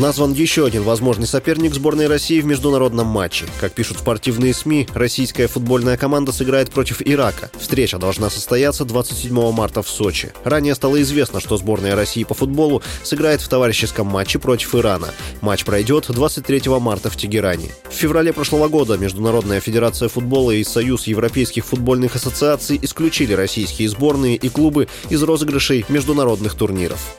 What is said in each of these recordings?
Назван еще один возможный соперник сборной России в международном матче. Как пишут спортивные СМИ, российская футбольная команда сыграет против Ирака. Встреча должна состояться 27 марта в Сочи. Ранее стало известно, что сборная России по футболу сыграет в товарищеском матче против Ирана. Матч пройдет 23 марта в Тегеране. В феврале прошлого года Международная федерация футбола и Союз европейских футбольных ассоциаций исключили российские сборные и клубы из розыгрышей международных турниров.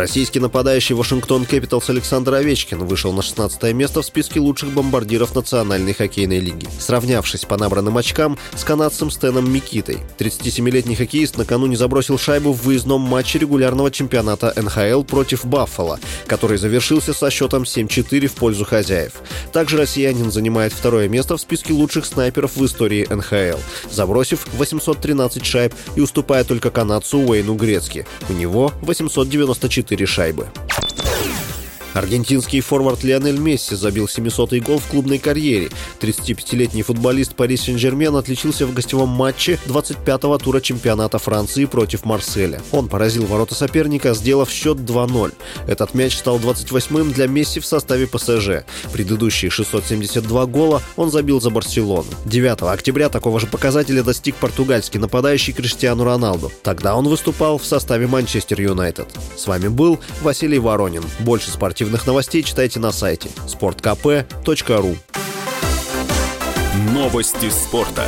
Российский нападающий Вашингтон Кэпиталс Александр Овечкин вышел на 16 место в списке лучших бомбардиров Национальной хоккейной лиги, сравнявшись по набранным очкам с канадцем Стэном Микитой. 37-летний хоккеист накануне забросил шайбу в выездном матче регулярного чемпионата НХЛ против Баффало, который завершился со счетом 7-4 в пользу хозяев. Также россиянин занимает второе место в списке лучших снайперов в истории НХЛ, забросив 813 шайб и уступая только канадцу Уэйну Грецки. У него 894 4 шайбы. Аргентинский форвард Лионель Месси забил 700-й гол в клубной карьере. 35-летний футболист Пари Сен-Жермен отличился в гостевом матче 25-го тура чемпионата Франции против Марселя. Он поразил ворота соперника, сделав счет 2-0. Этот мяч стал 28-м для Месси в составе ПСЖ. Предыдущие 672 гола он забил за Барселону. 9 октября такого же показателя достиг португальский нападающий Криштиану Роналду. Тогда он выступал в составе Манчестер Юнайтед. С вами был Василий Воронин. Больше спортивных спортивных новостей читайте на сайте sportkp.ru Новости спорта.